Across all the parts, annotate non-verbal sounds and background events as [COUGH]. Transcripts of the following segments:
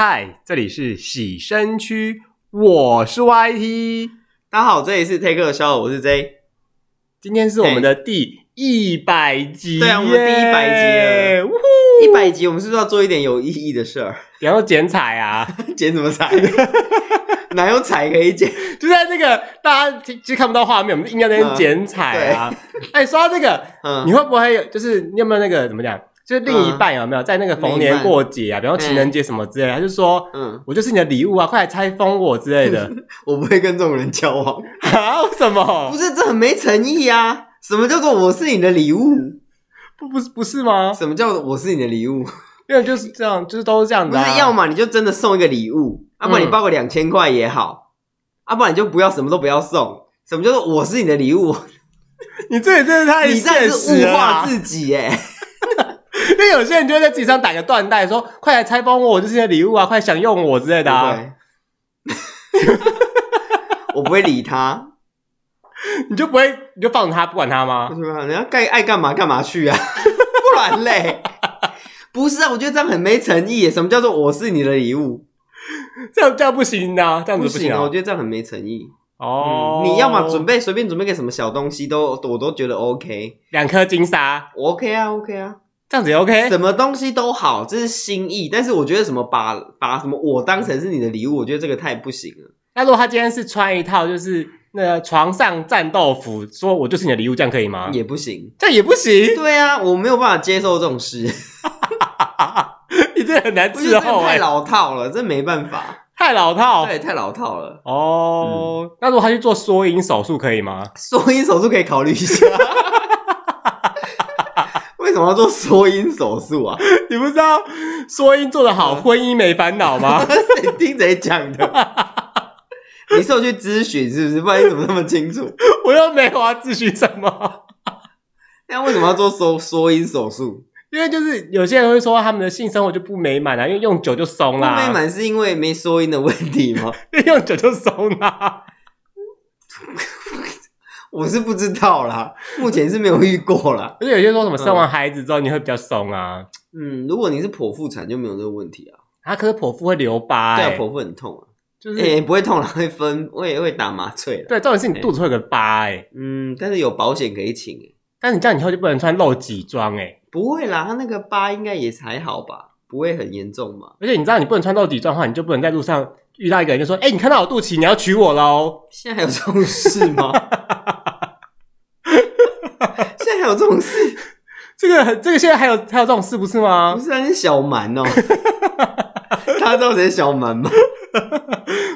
嗨，这里是洗身区，我是 YT。大家好，这里是 Take Show，我是 J。今天是我们的第一百集，对啊，我们第一百集了。呜呼！一百集，我们是不是要做一点有意义的事儿？然后剪彩啊，[LAUGHS] 剪什么彩？[LAUGHS] 哪有彩可以剪？就在这个大家其实看不到画面，我们应该在那边剪彩啊。哎、嗯欸，说到这个，嗯，你会不会有？就是你有没有那个怎么讲？就是另一半有没有在那个逢年过节啊，比方情人节什么之类的，他就说，嗯，我就是你的礼物啊，快来拆封我之类的。[LAUGHS] 我不会跟这种人交往啊？为什么？不是，这很没诚意啊！什么叫做我是你的礼物？不，不是，不是吗？什么叫做我是你的礼物？因为就是这样，就是都是这样子。不是，要么你就真的送一个礼物，要不然你包个两千块也好，要不然你就不要什么都不要送。什么叫做我是你的礼物？[LAUGHS] 你这也真的太你这是物化自己哎！因为有些人就会在自己上打个缎带，说：“快来拆封我，我就是礼物啊，快享用我之类的啊。” [LAUGHS] 我不会理他，你就不会，你就放着他不管他吗？是吧？人家该爱干嘛干嘛去啊，[LAUGHS] 不然嘞。不是啊，我觉得这样很没诚意。什么叫做我是你的礼物？这样这样不行的、啊，这样子不行、啊。不行啊，我觉得这样很没诚意。哦、嗯，你要么准备随便准备个什么小东西都，我都觉得 OK。两颗金沙，OK 啊，OK 啊，这样子也 OK。什么东西都好，这是心意。但是我觉得什么把把什么我当成是你的礼物，我觉得这个太不行了。那如果他今天是穿一套就是那个床上战斗服，说我就是你的礼物，这样可以吗？也不行，这样也不行。对啊，我没有办法接受这种事。[LAUGHS] 你这很难伺候，太老套了，这没办法，太老套，对，太老套了。哦，嗯、那如果他去做缩阴手术可以吗？缩阴手术可以考虑一下。为什么要做缩阴手术啊？[LAUGHS] 你不知道缩阴做得好，婚姻没烦恼吗？[LAUGHS] 你听谁讲的？[LAUGHS] 你是有去咨询是不是？不然你怎么那么清楚？我又没有啊，咨询什么？那为什么要做缩缩阴手术？因为就是有些人会说他们的性生活就不美满啊，因为用久就松啦。不美满是因为没缩阴的问题吗？因为用久就松啦。我是不知道啦，目前是没有遇过啦。而且有些人说什么生完孩子之后你会比较松啊。嗯，如果你是剖腹产就没有这个问题啊。啊，可是剖腹会留疤，欸，对啊，剖腹很痛啊。就是也，欸，不会痛了，会分，会会打麻醉。对，重点是你肚子会有个疤，欸，哎，嗯，但是有保险可以请，欸，但是你这样以后就不能穿露脊装，哎。不会啦，他那个疤应该也还好吧，不会很严重嘛。而且你知道，你不能穿露脊装的话，你就不能在路上遇到一个人就说：“哎、欸，你看到我肚脐，你要娶我喽。”现在还有这种事吗？[LAUGHS] 有这种事？[LAUGHS] 这个这个现在还有还有这种事不是吗？不是，他是小蛮哦、喔。他知道谁是小蛮吗？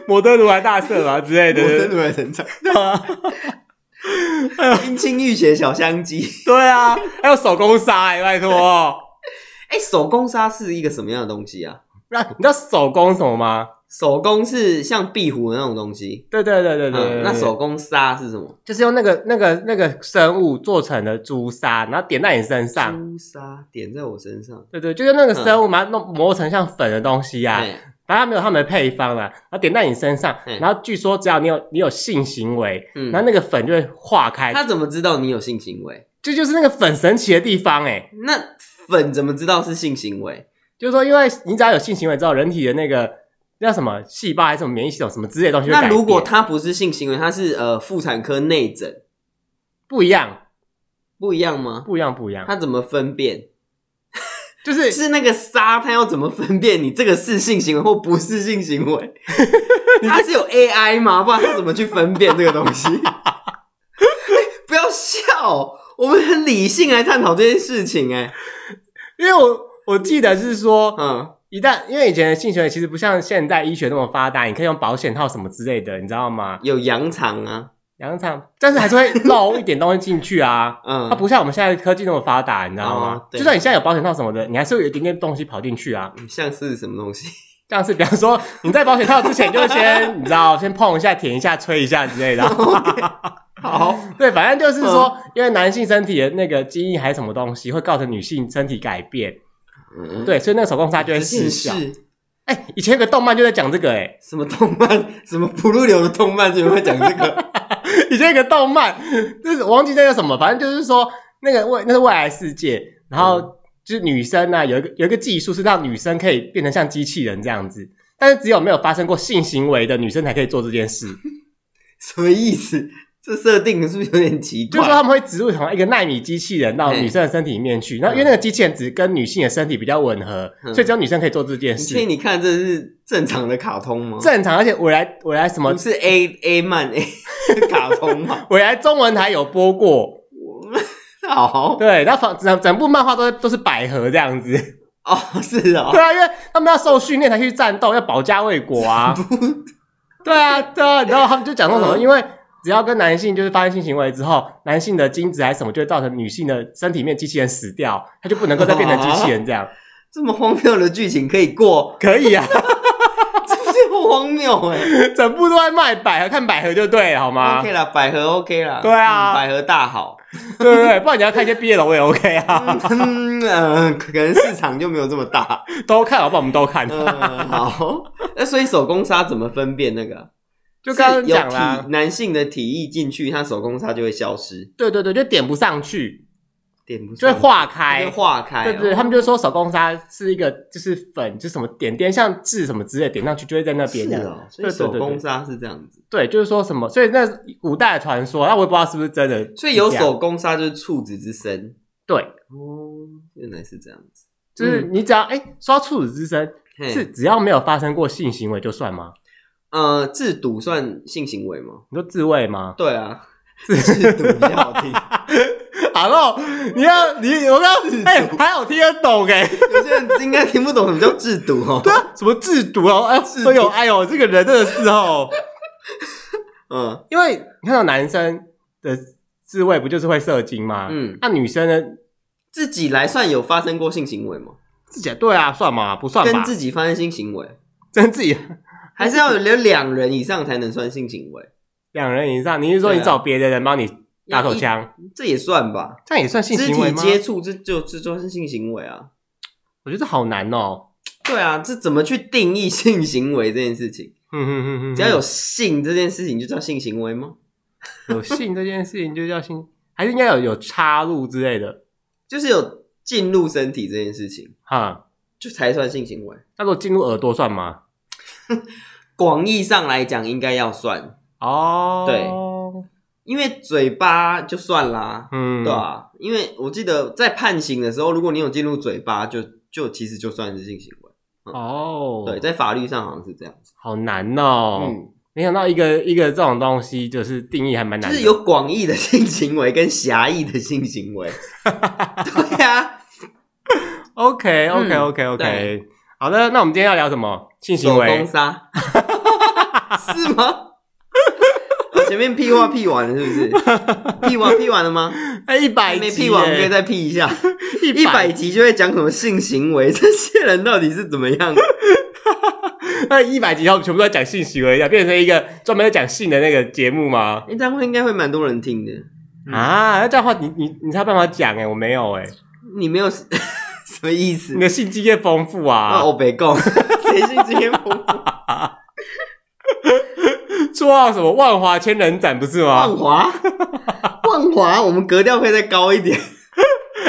摩登如来大赦嘛之类的，摩登如来神掌。[LAUGHS] 对啊。冰清玉洁小香鸡，对啊，还有手工沙哎，拜托，[LAUGHS] 哎，手工沙是一个什么样的东西啊？那你知道手工什么吗？手工是像壁虎的那种东西，对对对对对，嗯。那手工纱是什么？就是用那个那个那个生物做成的朱砂，然后点在你身上。朱砂点在我身上，对对，就是那个生物把它弄磨成像粉的东西啊。嗯反正他没有他们的配方了，然后点在你身上，然后据说只要你有你有性行为，嗯，然后那个粉就会化开。他怎么知道你有性行为？这就，就是那个粉神奇的地方哎。那粉怎么知道是性行为？就是说，因为你只要有性行为之后，人体的那个那叫什么细胞还是什么免疫系统什么之类的东西，那如果它不是性行为，它是呃妇产科内诊，不一样，不一样吗？不一样，不一样。它怎么分辨？就是是那个沙，它要怎么分辨你这个是性行为或不是性行为？[LAUGHS] 它是有 AI 吗？不然它怎么去分辨这个东西？[LAUGHS] 不要笑，我们很理性来探讨这件事情哎。因为我我记得是说，嗯，一旦因为以前的性行为其实不像现代医学那么发达，你可以用保险套什么之类的，你知道吗？有羊肠啊。羊肠，但是还是会漏一点东西进去啊。[LAUGHS] 嗯，它不像我们现在科技那么发达，你知道吗？就算你现在有保险套什么的，你还是会有一点点东西跑进去啊。像是什么东西？[LAUGHS] 像是比方说，你在保险套之前就先，你知道，先碰一下、舔一下、吹一下之类的。[LAUGHS] 好，对，反正就是说，因为男性身体的那个基因还是什么东西，会造成女性身体改变。嗯，对，所以那个手工沙就会失效。哎，以前有个动漫就在讲这个，哎，什么动漫？[LAUGHS] 什么不入流的动漫就会讲这个？[LAUGHS] 以前有个动漫，就是我忘记那个什么，反正就是说那个未那是未来世界，然后就是女生啊，有一个有一个技术是让女生可以变成像机器人这样子，但是只有没有发生过性行为的女生才可以做这件事。[LAUGHS] 什么意思？这设定是不是有点奇怪？就是说他们会植入同一个纳米机器人到女生的身体里面去，然后因为那个机器人只跟女性的身体比较吻合，嗯、所以只有女生可以做这件事。所以你看这是正常的卡通吗？正常，而且我来我来什么？是 A A 漫 A 卡通吗？[LAUGHS] 我来中文台有播过。[LAUGHS] 好，对，然后整整部漫画都都是百合这样子。[LAUGHS] 哦，是哦。对啊，因为他们要受训练才去战斗，要保家卫国啊。对啊，对啊，然后他们就讲说什么，因为。只要跟男性就是发生性行为之后，男性的精子还是什么，就会造成女性的身体里面机器人死掉，他就不能够再变成机器人这样。这么荒谬的剧情可以过？可以啊，[LAUGHS] 这么荒谬哎！[LAUGHS] 整部都在卖百合，看百合就对了，好吗？OK 啦，百合 OK 啦。对啊，嗯、百合大好，对对对，不然你要看一些毕业楼我也 OK 啊。嗯，呃、可能市场就没有这么大，[LAUGHS] 都看好不好？我们都看。嗯、好，那所以手工纱怎么分辨那个？就刚刚讲啦，男性的体液进去，他手工纱就会消失。对对对，就点不上去，点不上去就会化开，会化开。对对，对，他们就说手工纱是一个就是粉，就是什么点点像痣什么之类，点上去就会在那边这样。是哦，所以手工纱是这样子。对，就是说什么，所以那古代的传说，那我也不知道是不是真的。所以有手工纱就是处子之身。对，哦，原来是这样子。就是你只要哎，说到处子之身，是只要没有发生过性行为就算吗？呃，制毒算性行为吗？你说自慰吗？对啊，[LAUGHS] 自渎比较好听。[LAUGHS] Hello，你要你我刚刚哎，还好听得懂哎，有些人应该听不懂什么叫自渎哦。对啊，什么自渎哦？哎，哎呦哎呦，这个人真的是哦。[LAUGHS] 嗯，因为你看到男生的自慰不就是会射精吗？嗯，那女生呢？自己来算有发生过性行为吗？自己对啊，算吗？不算吧。跟自己发生性行为，跟自己。还是要有两人以上才能算性行为。两人以上，你是说你找别的人帮你打手枪？这也算吧？这样也算性行为吗？肢体接触，这就这就是性行为啊！我觉得好难哦。对啊，这怎么去定义性行为这件事情？嗯哼哼哼，只要有性这件事情就叫性行为吗？有性这件事情就叫性，还是应该有有插入之类的？就是有进入身体这件事情，哈，就才算性行为。那如果进入耳朵算吗？[LAUGHS] 广义上来讲，应该要算哦。对，因为嘴巴就算啦，嗯，对啊。因为我记得在判刑的时候，如果你有进入嘴巴就，就就其实就算是性行为。嗯、哦。对，在法律上好像是这样子。好难哦。嗯，没想到一个一个这种东西，就是定义还蛮难的。就是有广义的性行为跟狭义的性行为。[LAUGHS] 对呀、啊。[LAUGHS] OK，OK，OK，OK。对好的，那我们今天要聊什么？性行为？手工杀 [LAUGHS] 是吗？我前面屁话屁完了，是不是？[LAUGHS] 屁完屁完了吗？哎，一百没屁完，我们可以再屁一下。[LAUGHS] 一百集就会讲什么性行为？这些人到底是怎么样？那一百集后全部都在讲性行为，要变成一个专门在讲性的那个节目吗？这样会应该会蛮多人听的啊！那这样的话，你你你才有办法讲哎，我没有哎，你没有。什么意思？你的性经验丰富啊！我别讲，[LAUGHS] 谁性经验丰富？[LAUGHS] 绰号什么？万华千人斩不是吗？万华，[LAUGHS] 万华，我们格调可以再高一点。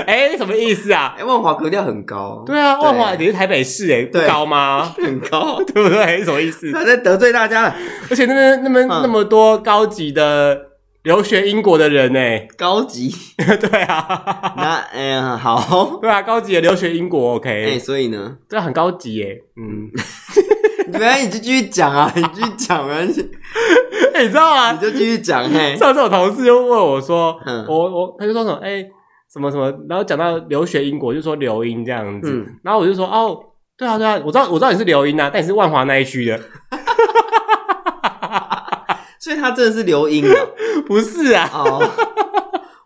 哎、欸，什么意思啊？哎、欸，万华格调很高。对啊，万华也是台北市、欸，哎，不高吗？很高，对不对？什么意思？他在得罪大家了。而且那边那边那么多高级的。留学英国的人呢？高级，[LAUGHS] 对啊，那哎呀，好，对啊，高级的留学英国，OK，哎，所以呢，这很高级耶，嗯，[LAUGHS] 没关系，你就继续讲啊，[LAUGHS] 你继续讲啊，哎，你知道吗？你就继续讲，嘿，上次我同事就问我说，我我他就说什么，哎，什么什么，然后讲到留学英国，就说留英这样子，然后我就说，哦，对啊对啊，我知道我知道你是留英啊，但你是万华那一区的。所以他真的是留英啊，[LAUGHS] 不是啊？哦，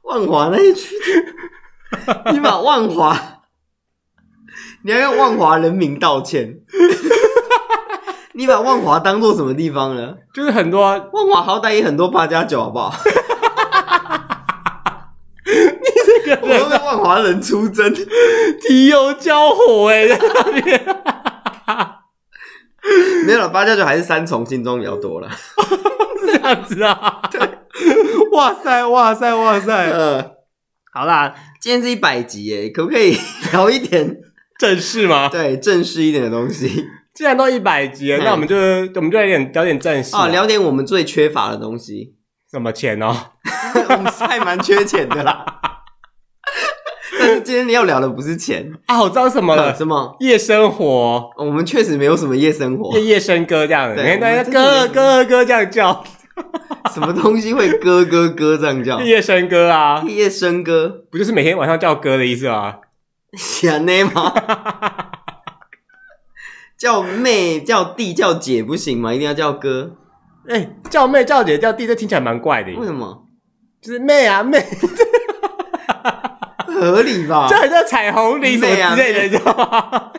万华那一区，[LAUGHS] 你把万华，你要跟万华人民道歉。[LAUGHS] 你把万华当做什么地方呢？就是很多万华，好歹也很多八加九，好不好？你这个人，我都是万华人出征，提油交火哎，在那边。没有了，八加九还是三重新庄比较多了。[LAUGHS] 这样子啊，对，哇塞，哇塞，哇塞，呃，[LAUGHS] 好啦，今天是一百集耶，可不可以聊一点正式吗？[LAUGHS] 对，正式一点的东西。既然都一百集了，那我们就我们就来点聊点正式啊，聊点我们最缺乏的东西。什么钱哦？我们是还蛮缺钱的啦。但是今天你要聊的不是钱啊，我知道什么了？什么？夜生活。我们确实没有什么夜生活，夜夜笙歌这样，对，大家歌歌歌这样叫。[LAUGHS] 什么东西会咯咯咯这样叫？夜笙歌啊，夜笙歌不就是每天晚上叫歌的意思吗？想呢吗？[LAUGHS] 叫妹、叫弟、叫姐不行吗？一定要叫哥？哎、欸，叫妹、叫姐、叫弟，这听起来蛮怪的。为什么？就是妹啊妹，合理吧？这很像彩虹铃什么之类的，你知道吗？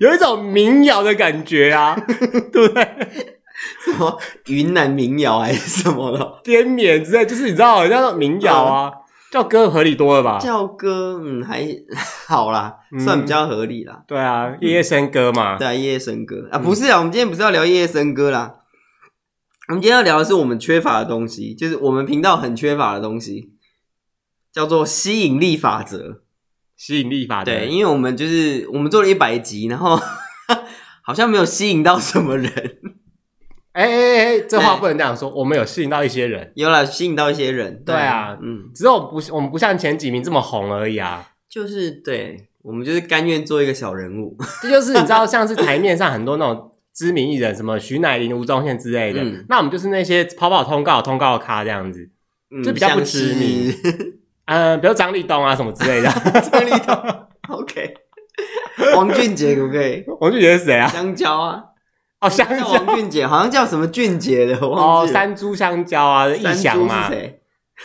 有一种民谣的感觉啊，[LAUGHS] 对不对？[LAUGHS] 什么云南民谣还是什么的？滇缅之类，就是你知道，像民谣啊。嗯叫歌合理多了吧？叫歌，嗯，还 [LAUGHS] 好啦，嗯、算比较合理啦。对啊，夜夜笙歌嘛。对啊，夜夜笙歌啊，不是啊，我们今天不是要聊夜夜笙歌啦。我们今天要聊的是我们缺乏的东西，就是我们频道很缺乏的东西，叫做吸引力法则。吸引力法则，对，因为我们就是我们做了一百集，然后 [LAUGHS] 好像没有吸引到什么人。哎哎哎，这话不能这样说。我们有吸引到一些人，有了吸引到一些人。对啊，嗯，只是我们不，我们不像前几名这么红而已啊。就是对，我们就是甘愿做一个小人物。[LAUGHS] 这就是你知道，像是台面上很多那种知名艺人，什么徐乃麟、吴宗宪之类的，那我们就是那些跑跑通告、通告咖这样子，就比较不知名。嗯，[LAUGHS] 比如张立东啊什么之类的。[LAUGHS] 张立东，OK。王俊杰可不可以？王俊杰是谁啊？香蕉啊。哦，香蕉王俊杰好像叫什么俊杰的，我忘记哦，山猪香蕉啊，义祥嘛，是谁？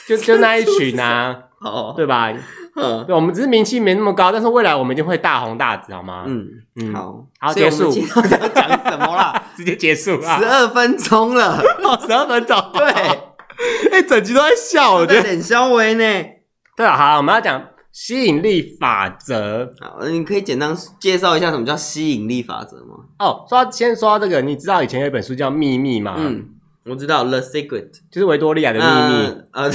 就就那一群啊，哦，对吧？嗯，对，我们只是名气没那么高，但是未来我们一定会大红大紫，好吗？嗯嗯，好，好，结束。要讲什么啦？[LAUGHS] 直接结束啊！十二分钟了，十二分钟，对，[LAUGHS] 哎，整集都在笑，我觉得很稍微呢。对啊，好，我们要讲。吸引力法则，好，你可以简单介绍一下什么叫吸引力法则吗？哦，说到先说到这个，你知道以前有一本书叫《秘密》吗？嗯，我知道，《The Secret》就是维多利亚的秘密。呃，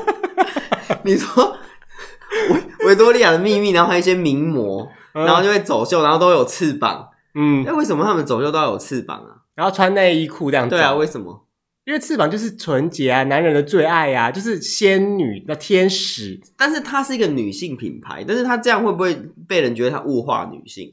[LAUGHS] 你说维维多利亚的秘密，然后还有一些名模，然后就会走秀，然后都有翅膀。嗯，那为什么他们走秀都要有翅膀啊？然后穿内衣裤这样子。对啊，为什么？因为翅膀就是纯洁啊，男人的最爱啊，就是仙女的天使。但是它是一个女性品牌，但是它这样会不会被人觉得它物化女性？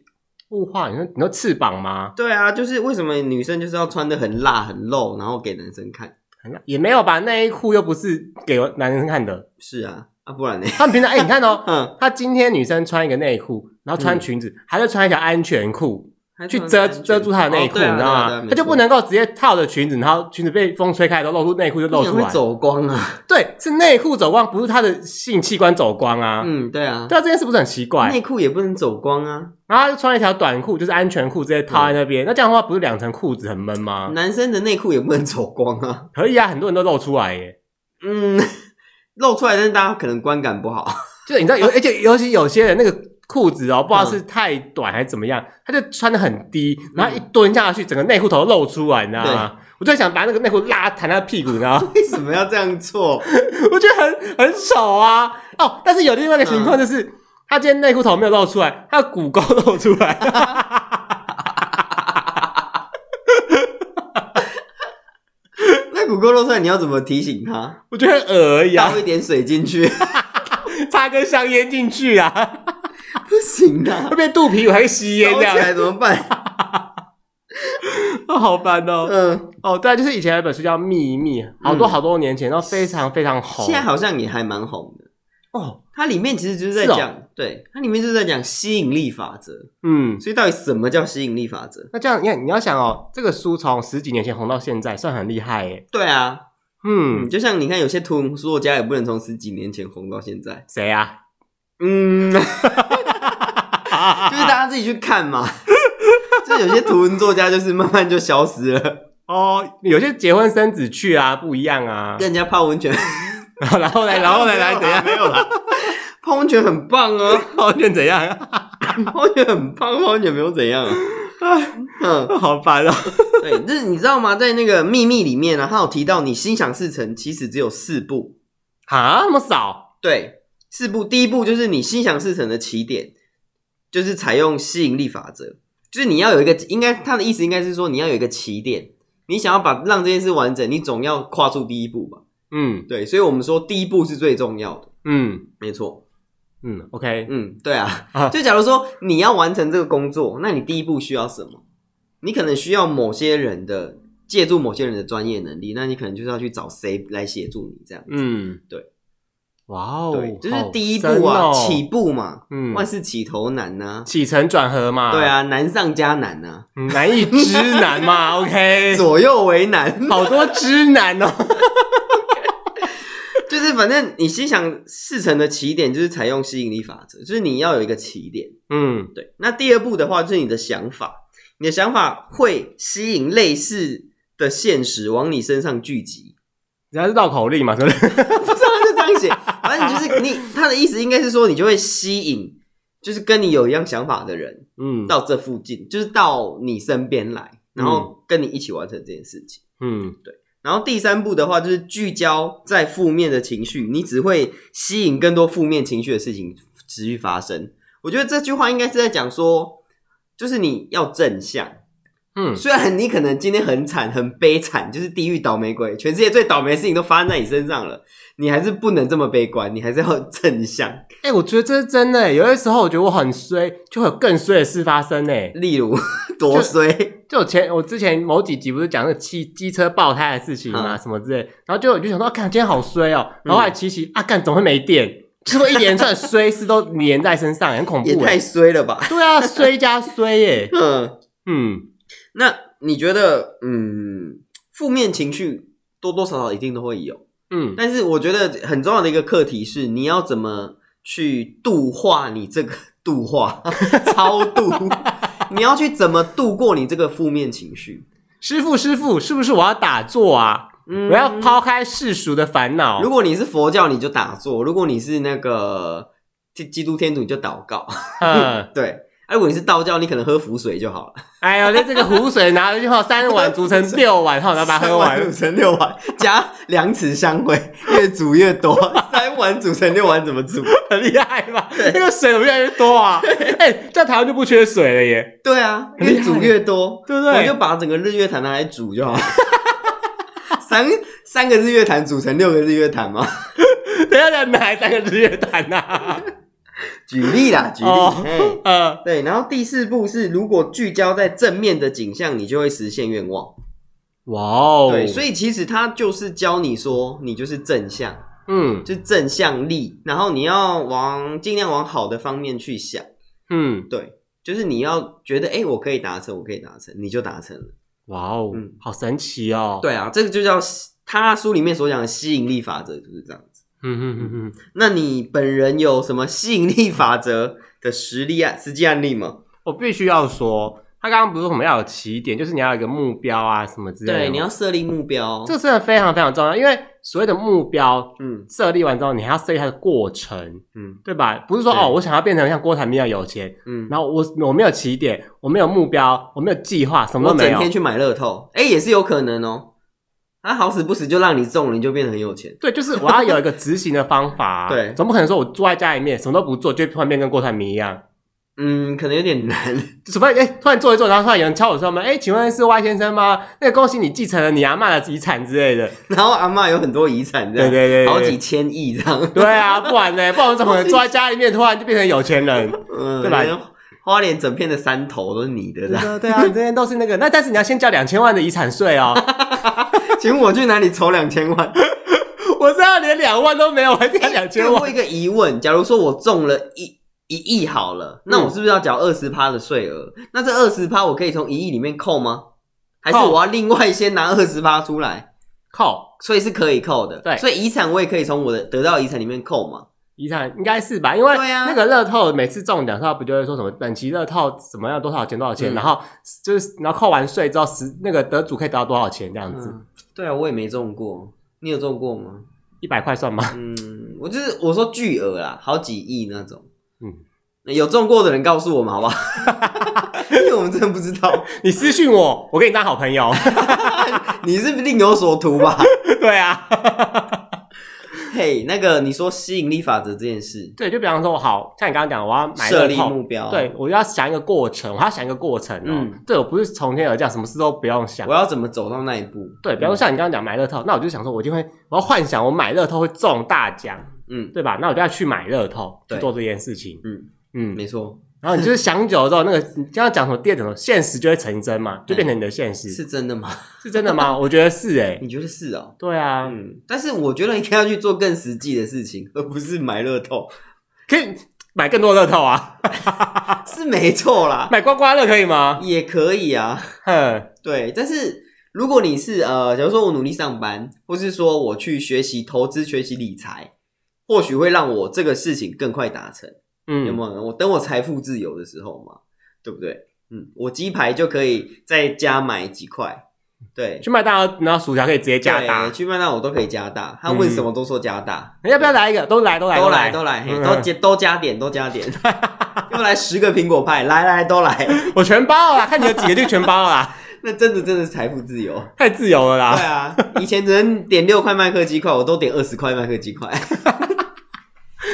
物化？你说你说翅膀吗？对啊，就是为什么女生就是要穿的很辣很露，然后给男生看？很辣也没有吧？内裤又不是给男生看的。是啊，啊不然呢？[LAUGHS] 他们平常哎、欸，你看哦，嗯，他今天女生穿一个内裤，然后穿裙子，嗯、还是穿一条安全裤。去遮遮住他的内裤，你知道吗？他就不能够直接套着裙子，然后裙子被风吹开，然后露出内裤就露出来，走光啊！[LAUGHS] 对，是内裤走光，不是他的性器官走光啊！嗯，对啊，对啊，这件事不是很奇怪？内裤也不能走光啊！然后他就穿了一条短裤，就是安全裤，直接套在那边。那这样的话，不是两层裤子很闷吗？男生的内裤也不能走光啊！可以啊，很多人都露出来耶。嗯，[LAUGHS] 露出来，但是大家可能观感不好。[LAUGHS] 就你知道，有而且尤其有些人那个。裤子哦，不知道是太短还是怎么样，他就穿的很低，然后一蹲下去，整个内裤头露出来，你知道吗？我就想把那个内裤拉弹他屁股，你知道吗？[LAUGHS] 为什么要这样做？我觉得很很丑啊！哦，但是有另外一个情况就是，他今天内裤头没有露出来，他的骨沟露出来。[LAUGHS] 那骨沟露出来，你要怎么提醒他？我觉得很恶而已啊，倒一点水进去，[LAUGHS] 插根香烟进去啊。[LAUGHS] 不行的，会变肚皮还是吸烟这样？起来怎么办？啊，[LAUGHS] 好烦哦。嗯，哦，对，就是以前有一本书叫《秘密》，好多好多年前，然后非常非常红。现在好像也还蛮红的哦。它里面其实就是在讲，对，它里面就是在讲吸引力法则。嗯，所以到底什么叫吸引力法则？那这样，你看，你要想哦，这个书从十几年前红到现在，算很厉害耶。对啊，嗯，就像你看，有些图文作家也不能从十几年前红到现在。谁啊？嗯。[LAUGHS] [LAUGHS] 就是大家自己去看嘛，[LAUGHS] 就有些图文作家就是慢慢就消失了哦。有些结婚生子去啊，不一样啊，跟人家泡温泉，[LAUGHS] 然后来，然后来，来怎样？没有啦，泡温泉很棒啊，泡温泉怎样？泡温泉很棒，泡温泉没有怎样啊。嗯，好烦啊。对，就是你知道吗？在那个秘密里面呢，他有提到你心想事成其实只有四步啊，那么少？对。四步，第一步就是你心想事成的起点，就是采用吸引力法则，就是你要有一个，应该他的意思应该是说你要有一个起点，你想要把让这件事完整，你总要跨出第一步吧？嗯，对，所以我们说第一步是最重要的。嗯，没错。嗯，OK，嗯，对啊，啊就假如说你要完成这个工作，那你第一步需要什么？你可能需要某些人的借助某些人的专业能力，那你可能就是要去找谁来协助你这样子。嗯，对，哇哦，对，就是第一步啊，哦、起步嘛，嗯，万事起头难呐、啊，起承转合嘛，对啊，难上加难呐、啊，难易之难嘛，[LAUGHS] OK，左右为难，好多之难哦。[LAUGHS] 就是反正你心想事成的起点就是采用吸引力法则，就是你要有一个起点。嗯，对。那第二步的话就是你的想法，你的想法会吸引类似的现实往你身上聚集。人家是绕口令嘛，是不是？不知道是这样写。反正就是你，他的意思应该是说你就会吸引，就是跟你有一样想法的人，嗯，到这附近，就是到你身边来，然后跟你一起完成这件事情。嗯，对。然后第三步的话，就是聚焦在负面的情绪，你只会吸引更多负面情绪的事情持续发生。我觉得这句话应该是在讲说，就是你要正向。嗯，虽然你可能今天很惨、很悲惨，就是地狱倒霉鬼，全世界最倒霉的事情都发生在你身上了，你还是不能这么悲观，你还是要正向。哎、欸，我觉得这是真的。有些时候我觉得我很衰，就会有更衰的事发生。哎，例如 [LAUGHS] 多衰，就我前我之前某几集不是讲那个汽机车爆胎的事情嘛，嗯、什么之类，然后就我就想到，看今天好衰哦，然后还骑骑啊，干总会没电，就说一连串衰事都连在身上，很恐怖，也太衰了吧？对啊，衰加衰耶。嗯 [LAUGHS] 嗯。那你觉得，嗯，负面情绪多多少少一定都会有，嗯，但是我觉得很重要的一个课题是，你要怎么去度化你这个度化 [LAUGHS] 超度，你要去怎么度过你这个负面情绪？师傅，师傅，是不是我要打坐啊？嗯，我要抛开世俗的烦恼。如果你是佛教，你就打坐；如果你是那个基基督天主，你就祷告。嗯，[LAUGHS] 对。如果你是道教，你可能喝符水就好了。哎呦，那这个湖水拿了之后，三碗煮成六碗，[LAUGHS] 然后把它喝完。煮成六碗，加两匙香灰，越煮越多。[LAUGHS] 三碗煮成六碗怎么煮？很厉害吧？对那个水怎么越来越多啊？哎、欸，在台湾就不缺水了耶。对啊，越煮越多，对不对？我就把整个日月潭拿来煮就好了。[LAUGHS] 三三个日月潭煮成六个日月潭吗？等下再买三个日月潭呐、啊。[LAUGHS] 举例啦，举例，嗯、哦，呃、对，然后第四步是，如果聚焦在正面的景象，你就会实现愿望。哇哦，对，所以其实他就是教你说，你就是正向，嗯，就正向力，然后你要往尽量往好的方面去想，嗯，对，就是你要觉得，哎，我可以达成，我可以达成，你就达成了。哇哦，嗯，好神奇哦。对啊，这个就叫他书里面所讲的吸引力法则，就是这样。嗯哼哼哼，那你本人有什么吸引力法则的实例啊、实际案例吗？我必须要说，他刚刚不是说什么要有起点，就是你要有一个目标啊，什么之类的。对，你要设立目标，这个真的非常非常重要，因为所谓的目标，嗯，设立完之后，你还要设立它的过程，嗯，对吧？不是说哦，我想要变成像郭台铭一样有钱，嗯，然后我我没有起点，我没有目标，我没有计划，什么都没有，整天去买乐透，哎，也是有可能哦。他好死不死就让你中了，你就变得很有钱。对，就是我要有一个执行的方法、啊。[LAUGHS] 对，总不可能说我坐在家里面什么都不做，就突然变跟郭台铭一样。嗯，可能有点难。[LAUGHS] 除非哎，突然做一做，然后突然有人敲我说门，哎，请问是 Y 先生吗？那个恭喜你继承了你阿妈的遗产之类的。[LAUGHS] 然后阿妈有很多遗产，对对对，对，好几千亿这样。对啊，不然呢？不然怎么可能坐在家里面突然就变成有钱人？嗯，对吧？花莲整片的山头都是你的，对对啊，这边都是那个。那但是你要先交两千万的遗产税哦。请我去哪里筹两千万？[LAUGHS] 我现在连两万都没有，还交两千万？我一个疑问：假如说我中了一一亿好了，那我是不是要缴二十趴的税额？嗯、那这二十趴我可以从一亿里面扣吗？还是我要另外先拿二十趴出来扣？所以是可以扣的。对，所以遗产我也可以从我的得到遗产里面扣嘛？遗产应该是吧？因为那个乐透每次中奖，他不就会说什么本期乐透怎么样多少钱多少钱，嗯、然后就是然后扣完税之后，十那个得主可以得到多少钱这样子。嗯对啊，我也没中过。你有中过吗？一百块算吗？嗯，我就是我说巨额啦，好几亿那种。嗯，有中过的人告诉我们好不好？[LAUGHS] 因为我们真的不知道。[LAUGHS] 你私信我，我跟你当好朋友。[LAUGHS] 你是另有所图吧？对啊。嘿，那个你说吸引力法则这件事，对，就比方说，好像你刚刚讲，我要买设立目标，对，我要想一个过程，我要想一个过程哦。嗯，对，我不是从天而降，什么事都不用想，我要怎么走到那一步？对，比方说像你刚刚讲买乐透，那我就想说，我就会我要幻想我买乐透会中大奖，嗯，对吧？那我就要去买乐透去做这件事情，嗯嗯，没错。然后你就是想久了之后，那个你刚刚讲什么电什么现实就会成真嘛，就变成你的现实。是真的吗？是真的吗？[LAUGHS] 我觉得是诶。你觉得是哦？对啊，嗯。但是我觉得应该要去做更实际的事情，[LAUGHS] 而不是买乐透。可以买更多乐透啊，[LAUGHS] 是没错啦。买刮刮乐可以吗？也可以啊。哼，对。但是如果你是呃，假如说我努力上班，或是说我去学习投资、学习理财，或许会让我这个事情更快达成。嗯，有没有？我等我财富自由的时候嘛，对不对？嗯，我鸡排就可以在家买几块。对，去麦当劳，然后薯条可以直接加大。去麦当劳我都可以加大，他问什么都说加大。要不要来一个？都来，都来，都来，都来，都加，都加点，都加点。要来十个苹果派，来来都来，我全包了。看你有几个就全包了。那真的真的是财富自由，太自由了啦。对啊，以前只能点六块麦克鸡块，我都点二十块麦克鸡块。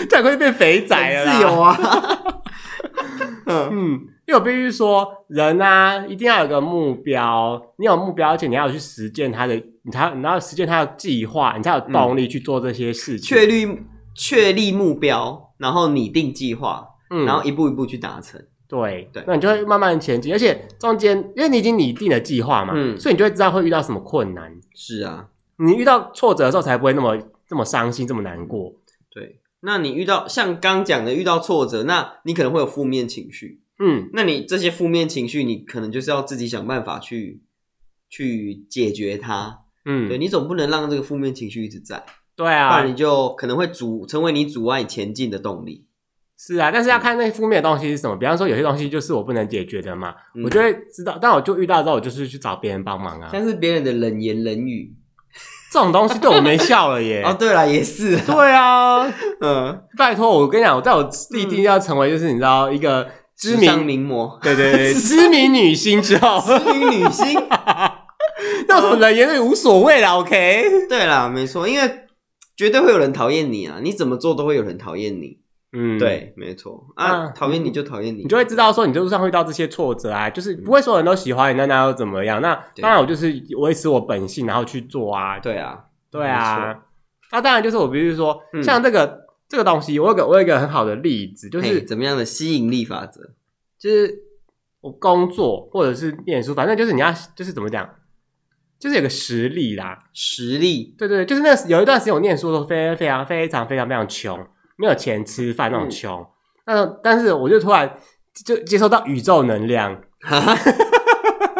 这样会变肥仔了，自由啊！[LAUGHS] 嗯，因为我必须说，人啊，一定要有个目标。你有目标，而且你要去实践他的，你才你要实践他的计划，你才有动力去做这些事情。确立确立目标，然后拟定计划，嗯，然后一步一步去达成。对对，那你就会慢慢前进，而且中间，因为你已经拟定了计划嘛，嗯，所以你就会知道会遇到什么困难。是啊，你遇到挫折的时候，才不会那么这么伤心，这么难过。对。那你遇到像刚讲的遇到挫折，那你可能会有负面情绪，嗯，那你这些负面情绪，你可能就是要自己想办法去去解决它，嗯，对，你总不能让这个负面情绪一直在，对啊，不然你就可能会阻成为你阻碍前进的动力。是啊，但是要看那些负面的东西是什么，比方说有些东西就是我不能解决的嘛，嗯，我就会知道，但我就遇到之后，我就是去找别人帮忙啊，像是别人的冷言冷语。这种东西对我没效了耶！[LAUGHS] 哦，对了，也是，对啊，[LAUGHS] 嗯，拜托，我跟你讲，我在我立定要成为就是你知道一个知名名模，对对对，[LAUGHS] 知名女星之后，知名女星，那什么人也无所谓啦，OK？对啦，没错，因为绝对会有人讨厌你啊，你怎么做都会有人讨厌你。嗯，对，没错。啊，讨厌你就讨厌你，你就会知道说，你路上会遇到这些挫折啊，就是不会所有人都喜欢你，那那又怎么样？那当然，我就是维持我本性，然后去做啊。对啊，对啊。那当然就是我，比如说像这个这个东西，我有个我有一个很好的例子，就是怎么样的吸引力法则，就是我工作或者是念书，反正就是你要就是怎么讲，就是有个实力啦，实力。对对，就是那有一段时间我念书的时候，非常非常非常非常非常穷。没有钱吃饭那种穷，那、嗯、但是我就突然就接收到宇宙能量，哈，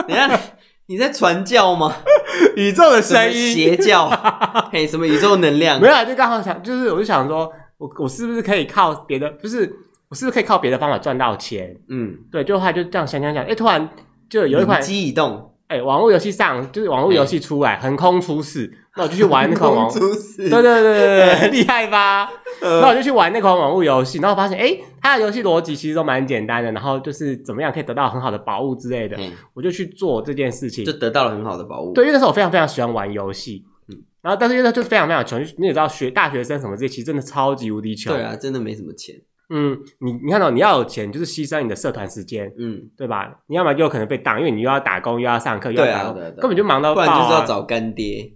你看你在传教吗？[LAUGHS] 宇宙的声音，邪教，[LAUGHS] 嘿，什么宇宙能量？没有，就刚好想，就是我就想说，我我是不是可以靠别的，不是我是不是可以靠别的方法赚到钱？嗯，对，就后来就这样想想想，哎，突然就有一款机移动。哎、欸，网络游戏上就是网络游戏出来，横、欸、空出世，那我就去玩那款 [LAUGHS] 网。对对对对对，[LAUGHS] 厉害吧？那、呃、我就去玩那款网络游戏，然后发现，哎、欸，它的游戏逻辑其实都蛮简单的，然后就是怎么样可以得到很好的宝物之类的，欸、我就去做这件事情，就得到了很好的宝物。对，因为那时候我非常非常喜欢玩游戏，嗯，然后但是因为就非常非常穷，你也知道学大学生什么这些，其实真的超级无敌穷。对啊，真的没什么钱。嗯，你你看到你要有钱，就是牺牲你的社团时间，嗯，对吧？你要么就有可能被当，因为你又要打工，又要上课，又要打工，对啊，啊，根本就忙到爆啊，不然就是要找干爹，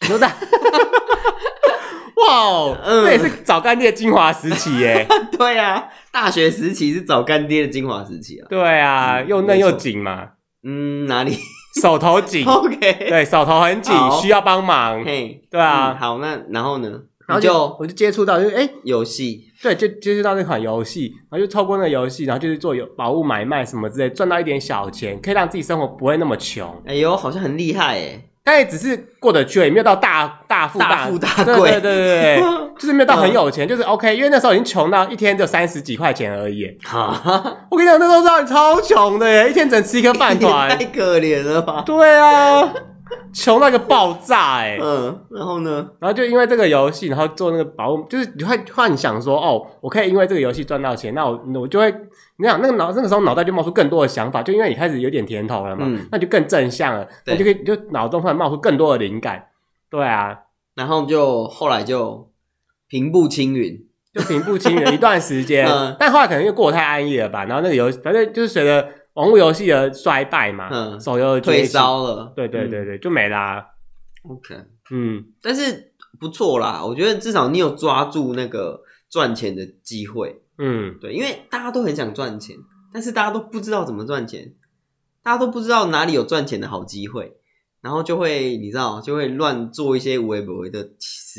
对吧？[LAUGHS] 哇，哦，这也是找干爹的精华时期耶。[LAUGHS] 对啊，大学时期是找干爹的精华时期啊。对啊，又嫩又紧嘛。嗯，哪里？手头紧。[LAUGHS] OK，对，手头很紧，需要帮忙。嘿，对啊。好，那然后呢？然后就我就接触到，就哎，游戏，对，就接触到那款游戏，然后就透过那个游戏，然后就是做有宝物买卖什么之类，赚到一点小钱，可以让自己生活不会那么穷。哎呦，好像很厉害哎！但也只是过得去，也没有到大大富大富大贵，对对对对，[LAUGHS] 就是没有到很有钱，就是 OK。因为那时候已经穷到一天就三十几块钱而已。哈，我跟你讲，那时候让你超穷的耶，一天只能吃一个饭团，[LAUGHS] 太可怜了吧？对啊。[LAUGHS] 穷那个爆炸哎、欸，嗯，然后呢？然后就因为这个游戏，然后做那个保姆，就是你会幻想说，哦，我可以因为这个游戏赚到钱，那我我就会，你想那个脑那个时候脑袋就冒出更多的想法，就因为你开始有点甜头了嘛，嗯、那就更正向了，对。那就可以就脑中突然冒出更多的灵感，对啊，然后就后来就平步青云，就平步青云一段时间。[LAUGHS] 嗯、但后来可能因为过得太安逸了吧，然后那个游反正就是随着网络游戏的衰败嘛，嗯，手游退烧了，对对对对，嗯、就没啦、啊。OK，嗯，但是不错啦，我觉得至少你有抓住那个赚钱的机会。嗯，对，因为大家都很想赚钱，但是大家都不知道怎么赚钱，大家都不知道哪里有赚钱的好机会。然后就会，你知道，就会乱做一些无为不为的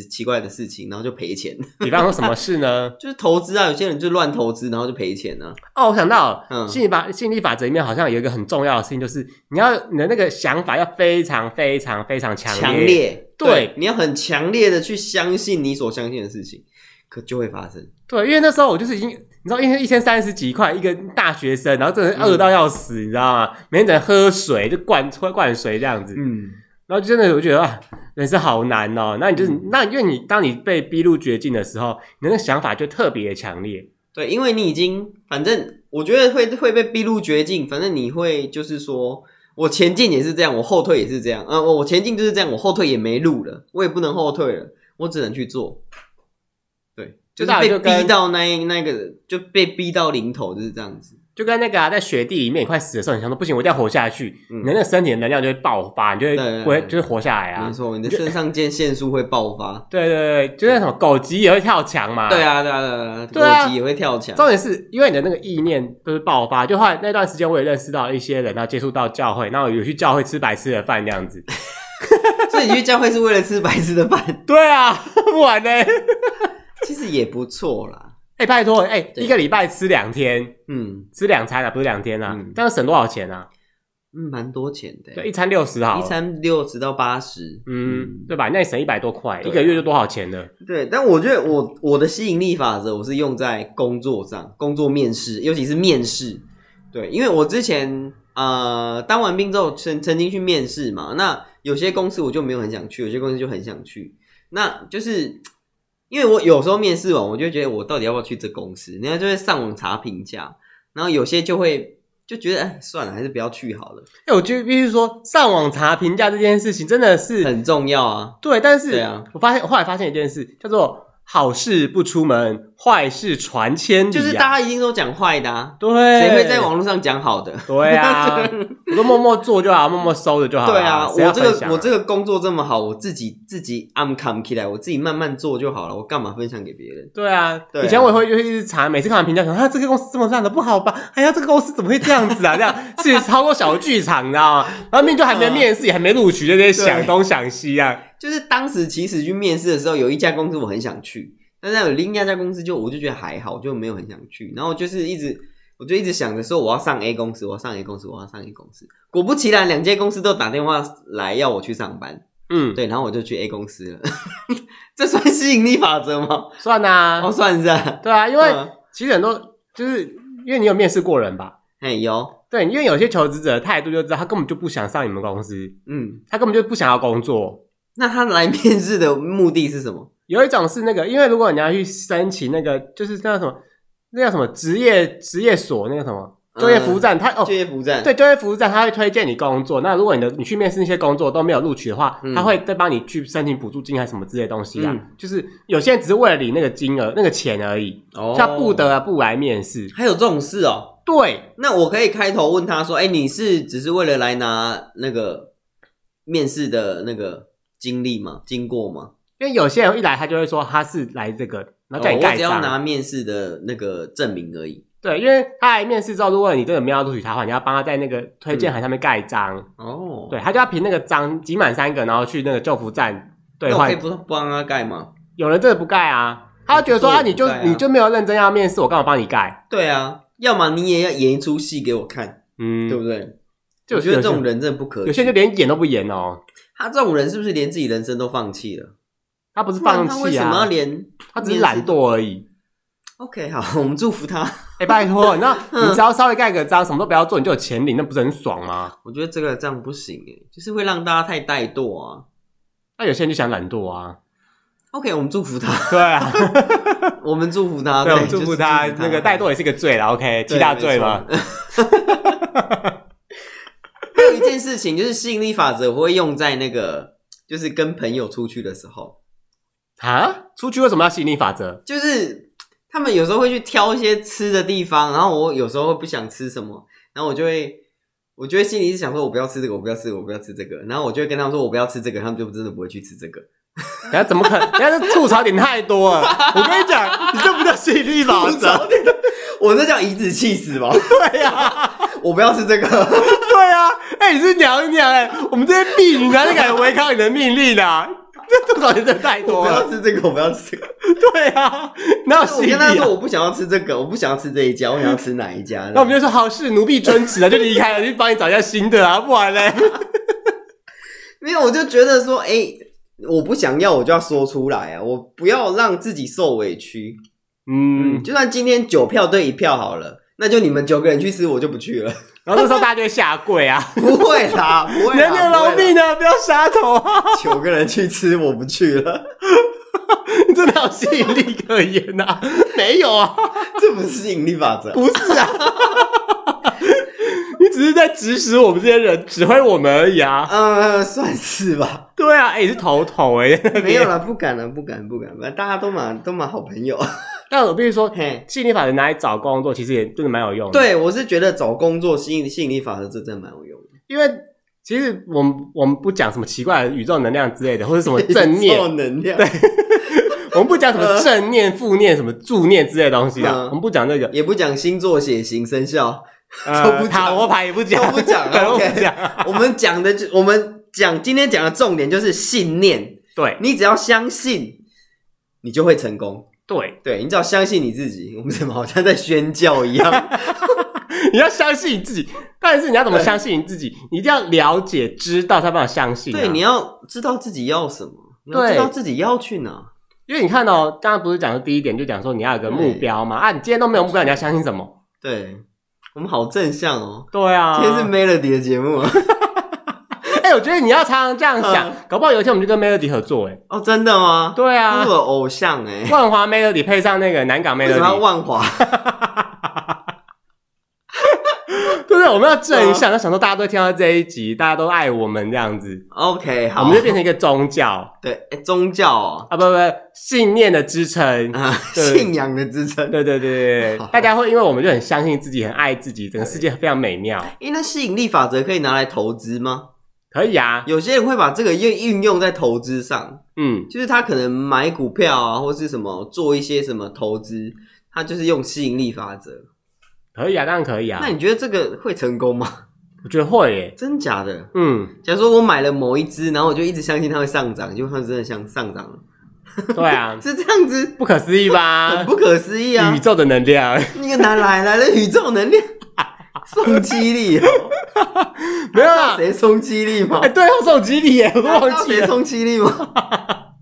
奇奇怪的事情，然后就赔钱。[LAUGHS] 比方说什么事呢？[LAUGHS] 就是投资啊，有些人就乱投资，然后就赔钱呢、啊。哦，我想到，嗯，吸引法吸引力法则里面好像有一个很重要的事情，就是你要你的那个想法要非常非常非常强烈，强烈，对，对，你要很强烈的去相信你所相信的事情，可就会发生。对，因为那时候我就是已经。你知道一天一天三十几块一个大学生，然后真的饿到要死，嗯、你知道吗？每天在喝水，就灌灌灌水这样子，嗯，然后真的我觉得啊，人生好难哦。那你就是、嗯、那因为你当你被逼入绝境的时候，你那个想法就特别的强烈。对，因为你已经反正我觉得会会被逼入绝境，反正你会就是说我前进也是这样，我后退也是这样，嗯，我前进就是这样，我后退也没路了，我也不能后退了，我只能去做。对就是被逼到那那个，就被逼到临头，就是这样子。就跟那个啊，在雪地里面你快死的时候，你想说不行，我一定要活下去，嗯、你的那个身体的能量就会爆发，你就会不会就是活下来啊？没错，你的肾上腺腺素会爆发。[LAUGHS] 对对对，就像什么狗急也会跳墙嘛。对啊对啊对啊，对啊狗急也会跳墙。重点是因为你的那个意念就是爆发，就后来那段时间我也认识到一些人，然后接触到教会，然后有去教会吃白吃的饭这样子。[LAUGHS] 所以你去教会是为了吃白吃的饭？对啊，[LAUGHS] 不然呢？其实也不错啦，哎、欸，拜托，哎、欸，一个礼拜吃两天，嗯，吃两餐啊，不是两天啊，这样、嗯、省多少钱啊？嗯，蛮多钱的，对，一餐六十好，一餐六十到八十，嗯，嗯对吧？那你省一百多块，啊、一个月就多少钱呢？对，但我觉得我我的吸引力法则，我是用在工作上，工作面试，尤其是面试，对，因为我之前呃当完兵之后，曾曾经去面试嘛，那有些公司我就没有很想去，有些公司就很想去，那就是。因为我有时候面试完，我就觉得我到底要不要去这公司？人家就会上网查评价，然后有些就会就觉得，哎，算了，还是不要去好了。哎，我就必须说，上网查评价这件事情真的是很重要啊。对，但是，对啊，我发现我后来发现一件事，叫做。好事不出门，坏事传千里，啊。就是大家一定都讲坏的，啊，对，谁会在网络上讲好的？对啊，[LAUGHS] 我都默默做就好，默默收着就好。对啊，我这个我这个工作这么好，我自己自己暗扛起来，我自己慢慢做就好了，我干嘛分享给别人？对啊，以前我也会就一直查，每次看完评价，说啊，这个公司这么烂的不好吧？哎呀，这个公司怎么会这样子啊？这样是超过小剧场，你知道吗？然后面就还没面试，[LAUGHS] 也还没录取，就在想东想西啊。就是当时其实去面试的时候，有一家公司我很想去，但是有另一家公司就我就觉得还好，就没有很想去。然后就是一直我就一直想着说我要上 A 公司，我要上 A 公司，我要上 A 公司。果不其然，两间公司都打电话来要我去上班。嗯，对，然后我就去 A 公司了。[LAUGHS] 这算吸引力法则吗？算啊，哦，算是啊。对啊，因为其实很多就是因为你有面试过人吧？哎，有。对，因为有些求职者态度就知道他根本就不想上你们公司。嗯，他根本就不想要工作。[LAUGHS] 那他来面试的目的是什么？有一种是那个，因为如果你要去申请那个，就是那什么，那叫什么职业职业所，那个什么就业服务站，他哦，就业服务站，对，就业服务站，他会推荐你工作。那如果你的你去面试那些工作都没有录取的话，他会再帮你去申请补助金还是什么之类的东西啊？就是有些人只是为了领那个金额、那个钱而已，哦他不得不来面试。还有这种事哦？对，那我可以开头问他说：“哎，你是只是为了来拿那个面试的那个？”经历吗？经过吗？因为有些人一来，他就会说他是来这个，然后叫你盖章。我只要拿面试的那个证明而已。对，因为他来面试之后，如果你真的没有录取他的话，你要帮他在那个推荐函上面盖章。哦，对，他就要凭那个章集满三个，然后去那个救服站对我可以不不帮他盖吗？有人真的不盖啊，他就觉得说啊，你就你就没有认真要面试，我干嘛帮你盖？对啊，要么你也要演一出戏给我看，嗯，对不对？就我觉得这种人真的不可以，有些人就连演都不演哦。他这种人是不是连自己人生都放弃了？他不是放弃啊，他为什么要连？他只是懒惰而已。OK，好，[LAUGHS] 我们祝福他。哎、欸，拜托，那 [LAUGHS] 你只要稍微盖个章，什么都不要做，你就有钱领，那不是很爽吗？我觉得这个这样不行哎，就是会让大家太怠惰啊。那有些人就想懒惰啊。OK，我们祝福他。[LAUGHS] 对啊，我们祝福他，对，我们祝福他。那个怠惰也是个罪了。OK，七大罪吗？件事情，就是吸引力法则，我会用在那个，就是跟朋友出去的时候。啊？出去为什么要吸引力法则？就是他们有时候会去挑一些吃的地方，然后我有时候会不想吃什么，然后我就会，我就会心里是想说，我不要吃这个，我不要吃，我不要吃这个，然后我就会跟他们说，我不要吃这个，他们就真的不会去吃这个。等下怎么可能？等下这吐槽点太多了。我跟你讲，你这不叫吸引力法则，我这叫颐指气死吧？对呀、啊，我不要吃这个。[LAUGHS] 对呀、啊，哎、欸，你是娘娘哎、欸，我们这些婢女哪里敢违抗你的命令啊？[LAUGHS] 这吐槽点真的太多了。我不要吃这个，我不要吃这个。对啊，那我跟他说我不想要吃这个，我不想要吃这一家，我想要吃哪一家？那我们就说好，是奴婢遵旨了，就离开了，去帮你找一下新的啊，不然嘞。[LAUGHS] 没有，我就觉得说，哎、欸。我不想要，我就要说出来啊！我不要让自己受委屈。嗯，就算今天九票对一票好了，那就你们九个人去吃，我就不去了。[LAUGHS] 然后那时候大家就会下跪啊！[LAUGHS] 不会啦，不会啦。娘娘饶命啊！不要杀头啊！[LAUGHS] 九个人去吃，我不去了。你真的有吸引力可言呐、啊？没有啊，这不是吸引力法则，不是啊。你只是在指使我们这些人，指挥我们而已啊！呃，算是吧。对啊，哎、欸，你是头头哎、欸，没有了，不敢了，不敢，不敢，大家都蛮都蛮好朋友。但我必须说，嘿，吸引力法则拿来找工作，其实也真的蛮有用的。对，我是觉得找工作吸引吸引力法则这真的蛮有用的，因为其实我们我们不讲什么奇怪的宇宙能量之类的，[LAUGHS] 或者什么正念。能量，对，[LAUGHS] 我们不讲什么正念、负念、什么助念之类的东西啊，嗯、我们不讲这个，也不讲星座、血型、生肖。呃，塔罗牌也不讲，都不讲，[LAUGHS] OK。我们讲的就，我们讲今天讲的重点就是信念。对，你只要相信，你就会成功。对，对，你只要相信你自己。我们怎么好像在宣教一样？[LAUGHS] 你要相信你自己，但是你要怎么相信你自己？你一定要了解、知道，才办法相信啊。对，你要知道自己要什么，你要知道自己要去哪。因为你看哦，刚刚不是讲的第一点，就讲说你要有个目标嘛。啊，你今天都没有目标，你要相信什么？对。我们好正向哦！对啊，今天是 Melody 的节目啊。我觉得你要常常这样想，嗯、搞不好有一天我们就跟 Melody 合作哎。哦，真的吗？对啊，是我偶像哎。万华 Melody 配上那个南港 Melody，为什么要万华？[LAUGHS] 对不对？我们要正向，要想说大家都听到这一集，大家都爱我们这样子。OK，好，我们就变成一个宗教。对，欸、宗教哦啊，不不，不，信念的支撑啊，信仰的支撑。对对对对对，大家会因为我们就很相信自己，很爱自己，整个世界非常美妙。诶，那吸引力法则可以拿来投资吗？可以啊，有些人会把这个运运用在投资上。嗯，就是他可能买股票啊，或是什么做一些什么投资，他就是用吸引力法则。可以啊，当然可以啊。那你觉得这个会成功吗？我觉得会耶，真假的？嗯，假如说我买了某一支，然后我就一直相信它会上涨，就它真的像上涨了。对啊，[LAUGHS] 是这样子，不可思议吧？很不可思议啊！宇宙的能量，[LAUGHS] 你个哪来来了宇宙能量？[LAUGHS] [LAUGHS] 宋基力？[LAUGHS] 没有啊？谁送激励吗？哎，对要送激励耶，我都忘记了。谁送激励吗？[LAUGHS]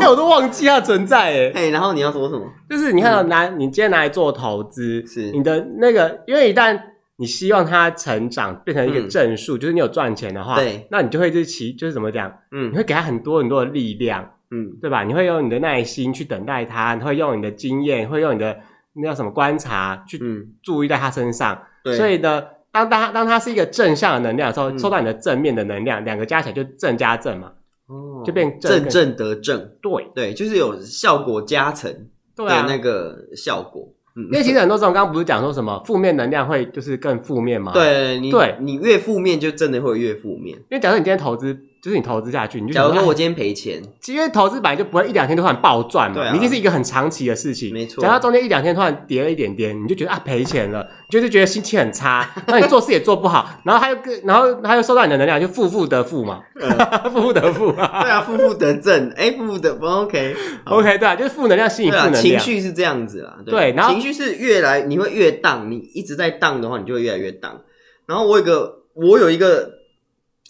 哎，我都忘记它存在哎。哎，然后你要说什么？就是你看到拿你今天拿来做投资，是你的那个，因为一旦你希望它成长变成一个正数，就是你有赚钱的话，对，那你就会就其就是怎么讲？嗯，你会给它很多很多的力量，嗯，对吧？你会用你的耐心去等待它，你会用你的经验，会用你的那叫什么观察去注意在他身上。对，所以呢，当当当他是一个正向的能量的时候，收到你的正面的能量，两个加起来就正加正嘛。哦，就变正正正得正，对对，就是有效果加成的那个效果。嗯，因为其实很多时候，刚刚不是讲说什么负面能量会就是更负面吗？对，你对你越负面，就真的会越负面。因为假设你今天投资。就是你投资下去，你就假如说我今天赔钱，因为投资本来就不会一两天就突然暴赚嘛，对啊，你一定是一个很长期的事情。没错，假如中间一两天突然跌了一点点，你就觉得啊赔钱了，[LAUGHS] 你就是觉得心情很差，那你做事也做不好，然后他又跟然后他又收到你的能量，就负负得负嘛，[LAUGHS] 负负得负。对啊，负负得正，哎，负负得不 OK [LAUGHS] OK 对啊，就是负能量吸引负能量，情绪是这样子啦，对，然后情绪是越来你会越荡，你一直在荡的话，你就会越来越荡。然后我有一个我有一个。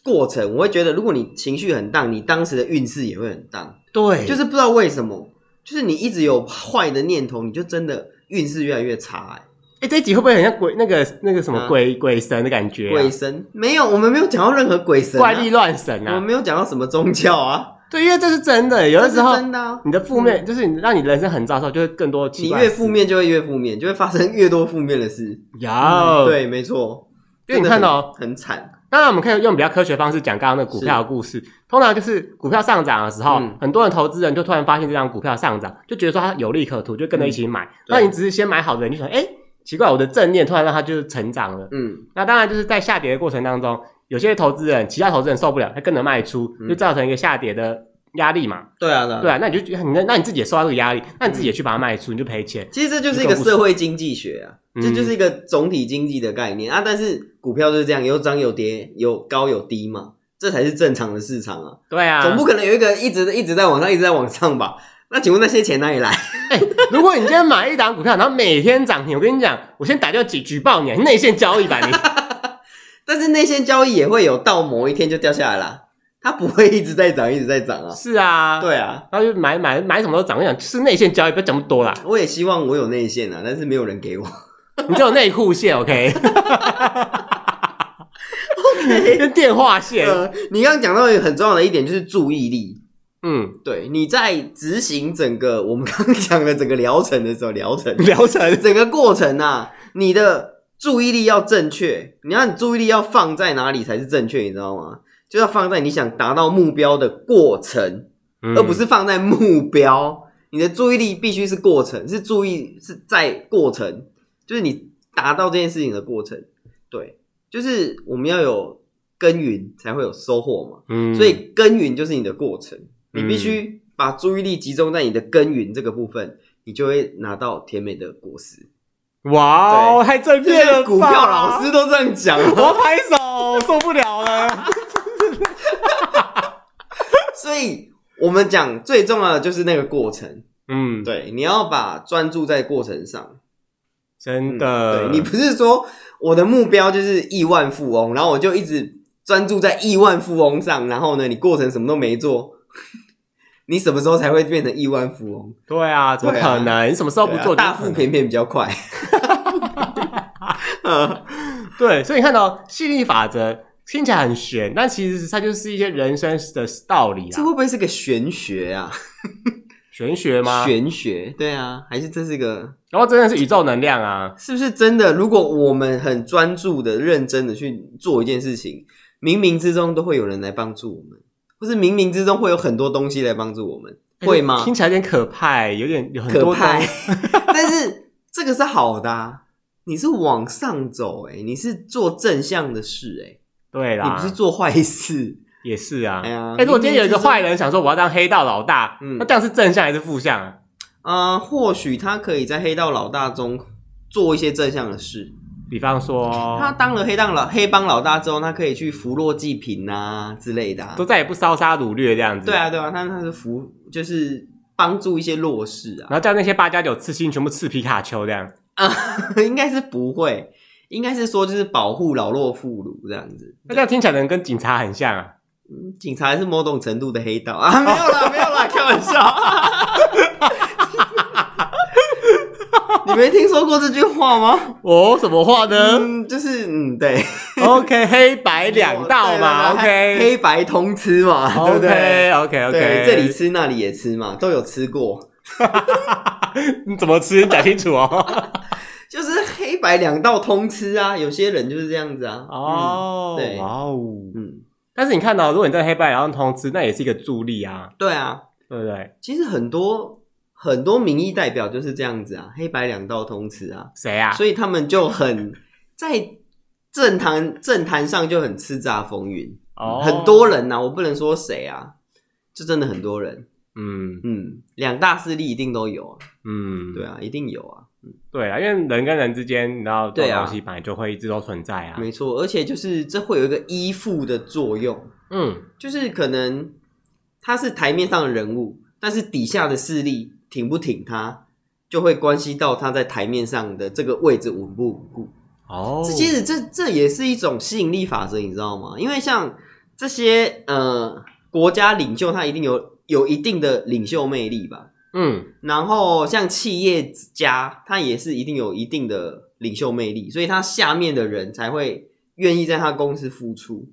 过程我会觉得，如果你情绪很荡，你当时的运势也会很荡。对，就是不知道为什么，就是你一直有坏的念头，你就真的运势越来越差。哎，哎，这一集会不会很像鬼那个那个什么鬼、啊、鬼神的感觉、啊？鬼神没有，我们没有讲到任何鬼神、啊、怪力乱神啊，我们没有讲到什么宗教啊。对，因为这是真的，有的时候真的、啊，你的负面、嗯、就是你让你人生很糟的时候，就会更多。你越负面就会越负面，就会发生越多负面的事。有、嗯，对，没错，因为你看到很惨。当然我们可以用比较科学方式讲刚刚那个股票的故事。通常就是股票上涨的时候，嗯、很多人投资人就突然发现这张股票上涨，就觉得说它有利可图，就跟着一起买。嗯、那你只是先买好的人，就想，哎、欸，奇怪，我的正念突然让它就是成长了。嗯，那当然就是在下跌的过程当中，有些投资人，其他投资人受不了，他跟着卖出，就造成一个下跌的。压力嘛，对啊，对啊，对啊，那你就你那那你自己也受到这个压力，那你自己也去把它卖出，你就赔钱。其实这就是一个社会经济学啊，这就是一个总体经济的概念啊。但是股票就是这样，有涨有跌，有高有低嘛，这才是正常的市场啊。对啊，总不可能有一个一直一直在往上，一直在往上吧？那请问那些钱哪里来？欸，如果你今天买一档股票，然后每天涨停，我跟你讲，我先打电话举举报你，内线交易吧你。[LAUGHS] 但是内线交易也会有到某一天就掉下来了。它不会一直在涨，一直在涨啊！是啊，对啊，然后就买买买什么都涨。我想是内线交易，不要讲那么多啦。我也希望我有内线啊，但是没有人给我。你就有内裤线跟电话线。呃，你刚刚讲到一个很重要的一点，就是注意力。嗯，对，你在执行整个我们刚刚讲的整个疗程的时候，疗程疗程整个过程啊，你的注意力要正确。你要你注意力要放在哪里才是正确？你知道吗？就要放在你想达到目标的过程，嗯、而不是放在目标。你的注意力必须是过程，是注意是在过程，就是你达到这件事情的过程。对，就是我们要有耕耘，才会有收获嘛。嗯，所以耕耘就是你的过程，你必须把注意力集中在你的耕耘这个部分，你就会拿到甜美的果实。哇哦，太正面了！股票老师都这样讲，我要拍手，受不了了。所以，我们讲最重要的就是那个过程。嗯，对，你要把专注在过程上。真的，嗯、对，你不是说我的目标就是亿万富翁，然后我就一直专注在亿万富翁上，然后呢，你过程什么都没做，[LAUGHS] 你什么时候才会变成亿万富翁？对啊，怎么可能？啊、你什么时候不做？大富便便比较快。[LAUGHS] 对，所以你看到吸引力法则。听起来很玄，但其实它就是一些人生的道理啊。这会不会是个玄学啊？玄学吗？玄学，对啊，还是这是个？然后真的是宇宙能量啊？是不是真的？如果我们很专注的、认真的去做一件事情，冥冥之中都会有人来帮助我们，或是冥冥之中会有很多东西来帮助我们，会吗？听起来有点可怕，有点有很多可怕。[LAUGHS] 但是这个是好的啊，你是往上走，诶，你是做正向的事，诶。对啦，你不是做坏事也是啊。哎呀，哎，如果今天有一个坏人想说我要当黑道老大，嗯，那这样是正向还是负向啊？呃，或许他可以在黑道老大中做一些正向的事，比方说，他当了黑道老黑帮老大之后，他可以去扶弱济贫啊之类的，都再也不烧杀掳掠这样子。对啊，对啊，他他是扶，就是帮助一些弱势啊，然后叫那些八加九刺青全部刺皮卡丘这样啊，[LAUGHS] 应该是不会。应该是说，就是保护老弱妇孺这样子。那这样听起来能跟警察很像啊？嗯，警察还是某种程度的黑道啊？没有啦，没有啦，开玩笑。[LAUGHS] 你没听说过这句话吗？哦，什么话呢？嗯，就是嗯，对。OK，黑白两道嘛。OK，黑白通吃嘛，对不对？OK，OK，OK，这里吃那里也吃嘛，都有吃过。[LAUGHS] 你怎么吃？讲清楚哦。[LAUGHS] 就是黑白两道通吃啊，有些人就是这样子啊。哦，对，哇哦，嗯。但是你看到，如果你在黑白两道通吃，那也是一个助力啊。对啊，对不对？其实很多很多民意代表就是这样子啊，黑白两道通吃啊。谁啊？所以他们就很在政坛政坛上就很叱咤风云。哦，很多人呐、啊，我不能说谁啊，就真的很多人。嗯嗯，两大势力一定都有啊。嗯，对啊，一定有啊。对啊，因为人跟人之间，你知道，这种东西本来就会一直都存在啊。没错，而且就是这会有一个依附的作用。嗯，就是可能他是台面上的人物，但是底下的势力挺不挺他，就会关系到他在台面上的这个位置稳不稳固。哦，这其实这这也是一种吸引力法则，你知道吗？因为像这些呃国家领袖，他一定有有一定的领袖魅力吧。嗯，然后像企业家，他也是一定有一定的领袖魅力，所以他下面的人才会愿意在他公司付出。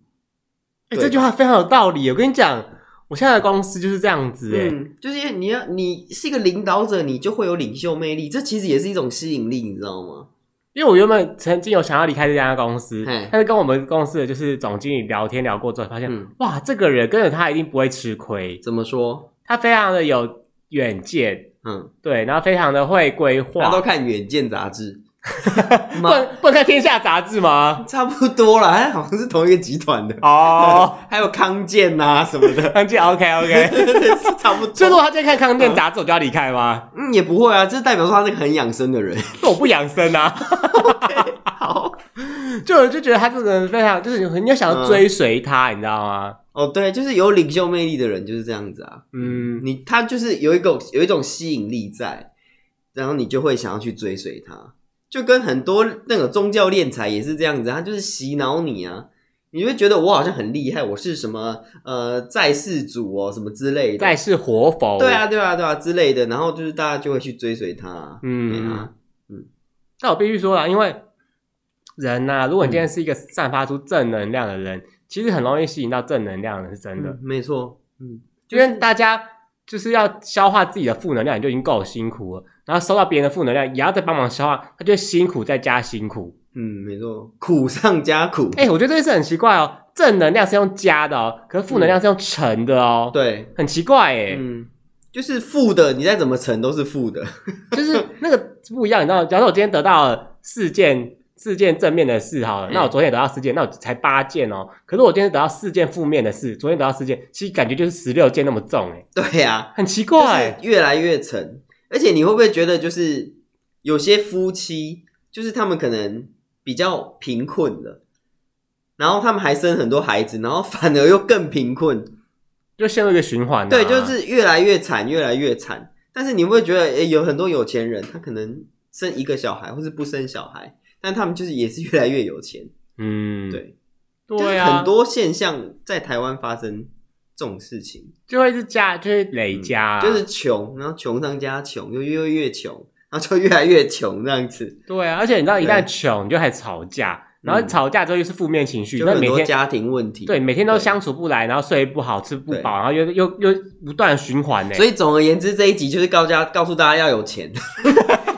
哎、欸，这句话非常有道理。我跟你讲，我现在的公司就是这样子。哎、嗯，就是你要你是一个领导者，你就会有领袖魅力，这其实也是一种吸引力，你知道吗？因为我原本曾经有想要离开这家公司，但是跟我们公司的就是总经理聊天聊过之后，发现、嗯、哇，这个人跟着他一定不会吃亏。怎么说？他非常的有远见，嗯，对，然后非常的会规划。他都看《远见》杂志。[LAUGHS] 不能不能看《天下》杂志吗？差不多啦，哎，好像是同一个集团的哦。[LAUGHS] 还有康健呐什么的，[LAUGHS] 康健 OK OK，差不多。所以如果他在看康健杂志，我就要离开吗？嗯，也不会啊，这代表说他是个很养生的人。那我不养生啊。好，就我就觉得他这个人非常，就是你要想要追随他，你知道吗？哦，对，就是有领袖魅力的人就是这样子啊。嗯，你他就是有一个有一种吸引力在，然后你就会想要去追随他。就跟很多那个宗教敛财也是这样子，他就是洗脑你啊，你会觉得我好像很厉害，我是什么呃在世主哦，什么之类的，在世活佛，对啊，对啊，对啊之类的，然后就是大家就会去追随他，嗯啊，嗯。但我必须说啦，因为人呐、啊，如果你今天是一个散发出正能量的人，嗯、其实很容易吸引到正能量的，是真的，嗯、没错，嗯，因为大家。就是要消化自己的负能量，你就已经够辛苦了，然后收到别人的负能量，也要再帮忙消化，他就辛苦再加辛苦。嗯，没错，苦上加苦。哎、欸，我觉得这件事很奇怪哦，正能量是用加的哦，可是负能量是用乘的哦。嗯、对，很奇怪哎。嗯，就是负的，你再怎么乘都是负的，[LAUGHS] 就是那个不一样，你知道？假如我今天得到了四件。四件正面的事好了，那我昨天也得到四件，那我才八件哦。可是我今天得到四件负面的事，昨天得到四件，其实感觉就是十六件那么重哎。对呀、啊，很奇怪，越来越沉。而且你会不会觉得，就是有些夫妻，就是他们可能比较贫困了，然后他们还生很多孩子，然后反而又更贫困，就陷入一个循环、啊。对，就是越来越惨，越来越惨。但是你会不会觉得，诶有很多有钱人，他可能生一个小孩，或是不生小孩。但他们就是也是越来越有钱，嗯，对，对啊，很多现象在台湾发生这种事情，就会是加，就是累加、啊嗯，就是穷，然后穷上加穷，又越越穷，然后就越来越穷这样子。对啊，而且你知道，一旦穷，你就开始吵架，然后吵架之后又是负面情绪，就很多家庭问题，对，每天都相处不来，然后睡不好，吃不饱，然后又又又不断循环呢。所以总而言之，这一集就是告家告诉大家要有钱。[LAUGHS]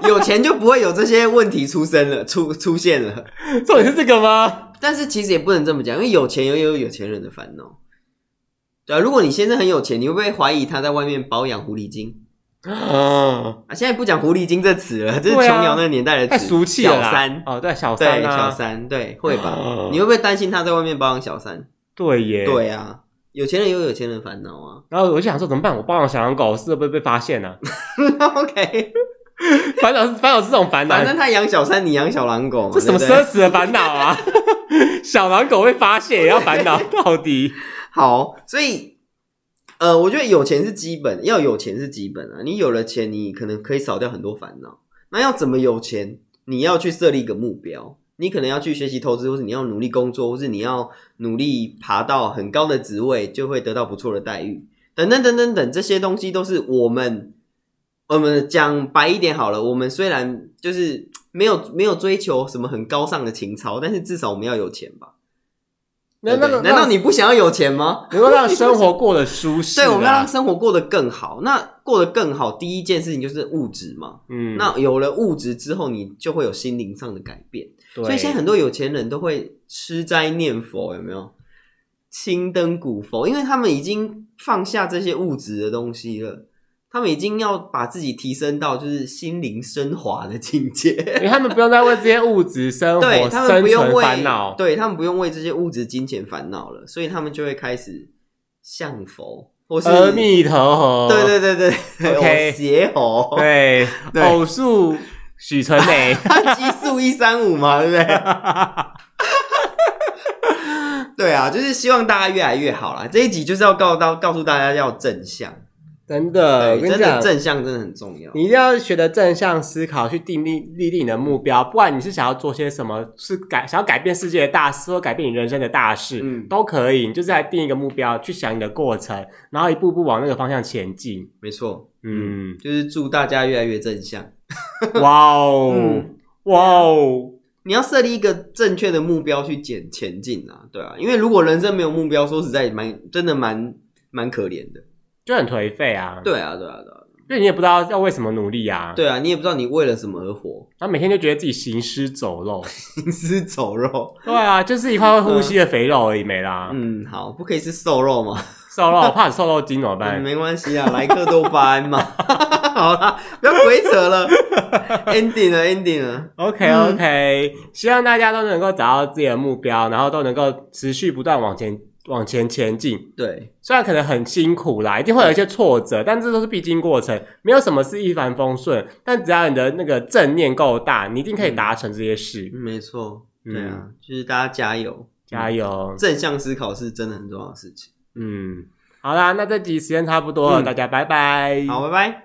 有钱就不会有这些问题出生了，出出现了。重点是这个吗？但是其实也不能这么讲，因为有钱也有有钱人的烦恼。对啊，如果你先生很有钱，你会不会怀疑他在外面包养狐狸精？啊，现在不讲狐狸精这词了，这是琼瑶那个年代的词，太俗气了。小三哦，对，小三，对，小三，对，会吧？你会不会担心他在外面包养小三？对耶，对啊，有钱人有有钱人烦恼啊。然后我就想说，怎么办？我包养小狼狗是不是被发现呢？[LAUGHS] OK。[LAUGHS] 烦恼是烦恼是这种烦恼，反正他养小三，你养小狼狗，这什么奢侈的烦恼啊？[LAUGHS] 小狼狗会发泄也要烦恼 [LAUGHS] 到底？好，所以呃，我觉得有钱是基本，要有钱是基本啊。你有了钱，你可能可以少掉很多烦恼。那要怎么有钱？你要去设立一个目标，你可能要去学习投资，或是你要努力工作，或是你要努力爬到很高的职位，就会得到不错的待遇。等等等等等，这些东西都是我们。我们讲白一点好了，我们虽然就是没有没有追求什么很高尚的情操，但是至少我们要有钱吧？难道难道你不想要有钱吗？[LAUGHS] 能够让生活过得舒适？[LAUGHS] 对，我们要让生活过得更好。那过得更好，第一件事情就是物质嘛。嗯，那有了物质之后，你就会有心灵上的改变。所以现在很多有钱人都会吃斋念佛，有没有？青灯古佛，因为他们已经放下这些物质的东西了。他们已经要把自己提升到就是心灵升华的境界，因为他们不用再为这些物质生活对他们不用为烦恼，对他们不用为这些物质金钱烦恼了，所以他们就会开始向佛我是阿弥陀佛，对对对对，OK，邪佛，对，偶数许纯美，[LAUGHS] 奇数一三五嘛，对不对？[LAUGHS] 对啊，就是希望大家越来越好啦。这一集就是要告到告诉大家要正向。真的，我跟你讲，正向真的很重要。你一定要学的正向思考，去定立立定你的目标。不管你是想要做些什么，是改想要改变世界的大事，或改变你人生的大事，嗯，都可以。你就是来定一个目标，去想你的过程，然后一步步往那个方向前进。没错，嗯，就是祝大家越来越正向。[LAUGHS] 哇哦，嗯、哇哦！你要设立一个正确的目标去前前进啊，对啊，因为如果人生没有目标，说实在蛮真的蛮蛮可怜的。就很颓废啊！对啊，对啊，对啊！因为你也不知道要为什么努力啊。对啊，你也不知道你为了什么而活，然后每天就觉得自己行尸走肉，行尸走肉。对啊，就是一块会呼吸的肥肉而已，没啦。嗯，好，不可以是瘦肉吗？瘦肉，我怕你瘦肉精怎么办？[LAUGHS] 嗯、没关系啊，莱克多巴胺嘛。[LAUGHS] 好啦，不要鬼扯了，ending 了，ending 了。OK OK，、嗯、希望大家都能够找到自己的目标，然后都能够持续不断往前。往前前进，对，虽然可能很辛苦啦，一定会有一些挫折，但这都是必经过程，没有什么是一帆风顺。但只要你的那个正念够大，你一定可以达成这些事。嗯、没错，对啊，嗯、就是大家加油，加油！正向思考是真的很重要的事情。嗯，好啦，那这集时间差不多了，嗯、大家拜拜。好，拜拜。